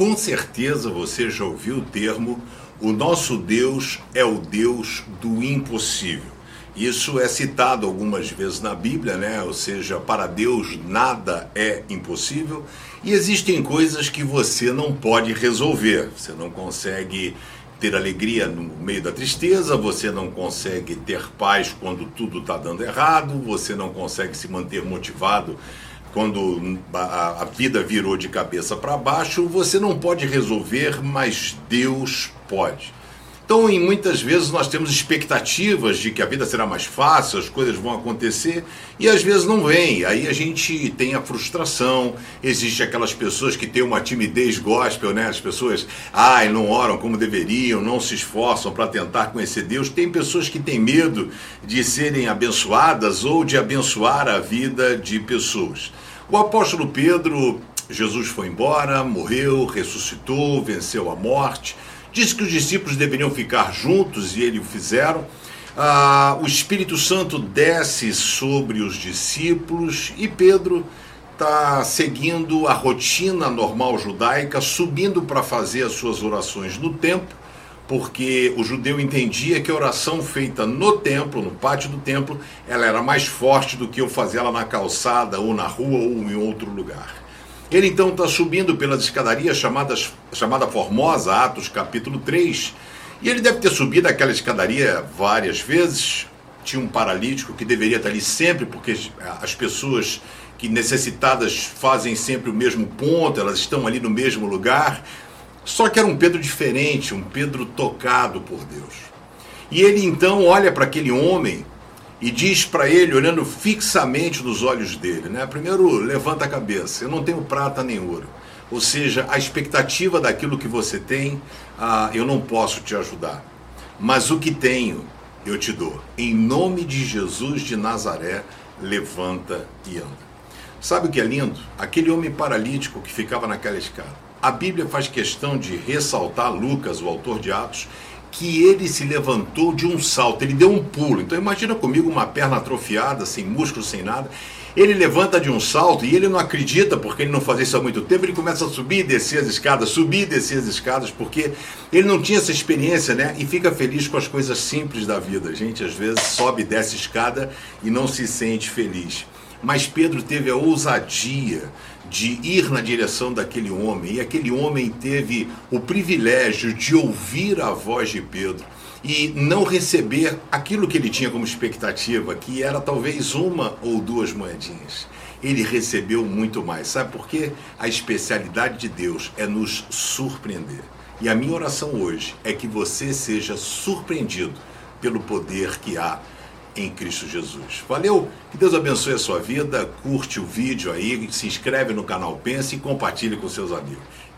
Com certeza você já ouviu o termo: o nosso Deus é o Deus do impossível. Isso é citado algumas vezes na Bíblia, né? Ou seja, para Deus nada é impossível. E existem coisas que você não pode resolver. Você não consegue ter alegria no meio da tristeza, você não consegue ter paz quando tudo está dando errado, você não consegue se manter motivado quando a, a vida virou de cabeça para baixo, você não pode resolver, mas Deus pode. Então, em muitas vezes nós temos expectativas de que a vida será mais fácil, as coisas vão acontecer e às vezes não vem. Aí a gente tem a frustração. Existe aquelas pessoas que têm uma timidez gospel, né? As pessoas, ai, não oram como deveriam, não se esforçam para tentar conhecer Deus. Tem pessoas que têm medo de serem abençoadas ou de abençoar a vida de pessoas. O apóstolo Pedro, Jesus foi embora, morreu, ressuscitou, venceu a morte Disse que os discípulos deveriam ficar juntos e eles o fizeram. Ah, o Espírito Santo desce sobre os discípulos e Pedro está seguindo a rotina normal judaica, subindo para fazer as suas orações no templo, porque o judeu entendia que a oração feita no templo, no pátio do templo, ela era mais forte do que eu fazer ela na calçada ou na rua ou em outro lugar. Ele então está subindo pelas escadarias chamadas, chamada Formosa, Atos capítulo 3, e ele deve ter subido aquela escadaria várias vezes. Tinha um paralítico que deveria estar ali sempre, porque as pessoas que necessitadas fazem sempre o mesmo ponto, elas estão ali no mesmo lugar. Só que era um Pedro diferente, um Pedro tocado por Deus. E ele então olha para aquele homem e diz para ele, olhando fixamente nos olhos dele, né? Primeiro, levanta a cabeça. Eu não tenho prata nem ouro. Ou seja, a expectativa daquilo que você tem, ah, eu não posso te ajudar. Mas o que tenho, eu te dou. Em nome de Jesus de Nazaré, levanta e anda. Sabe o que é lindo? Aquele homem paralítico que ficava naquela escada. A Bíblia faz questão de ressaltar Lucas, o autor de Atos, que ele se levantou de um salto, ele deu um pulo. Então imagina comigo uma perna atrofiada, sem músculo, sem nada. Ele levanta de um salto e ele não acredita, porque ele não fazia isso há muito tempo, ele começa a subir e descer as escadas, subir e descer as escadas, porque ele não tinha essa experiência, né? E fica feliz com as coisas simples da vida. A gente às vezes sobe e desce escada e não se sente feliz. Mas Pedro teve a ousadia de ir na direção daquele homem, e aquele homem teve o privilégio de ouvir a voz de Pedro e não receber aquilo que ele tinha como expectativa, que era talvez uma ou duas moedinhas. Ele recebeu muito mais. Sabe por quê? A especialidade de Deus é nos surpreender. E a minha oração hoje é que você seja surpreendido pelo poder que há em Cristo Jesus. Valeu? Que Deus abençoe a sua vida. Curte o vídeo aí, se inscreve no canal Pense e compartilhe com seus amigos.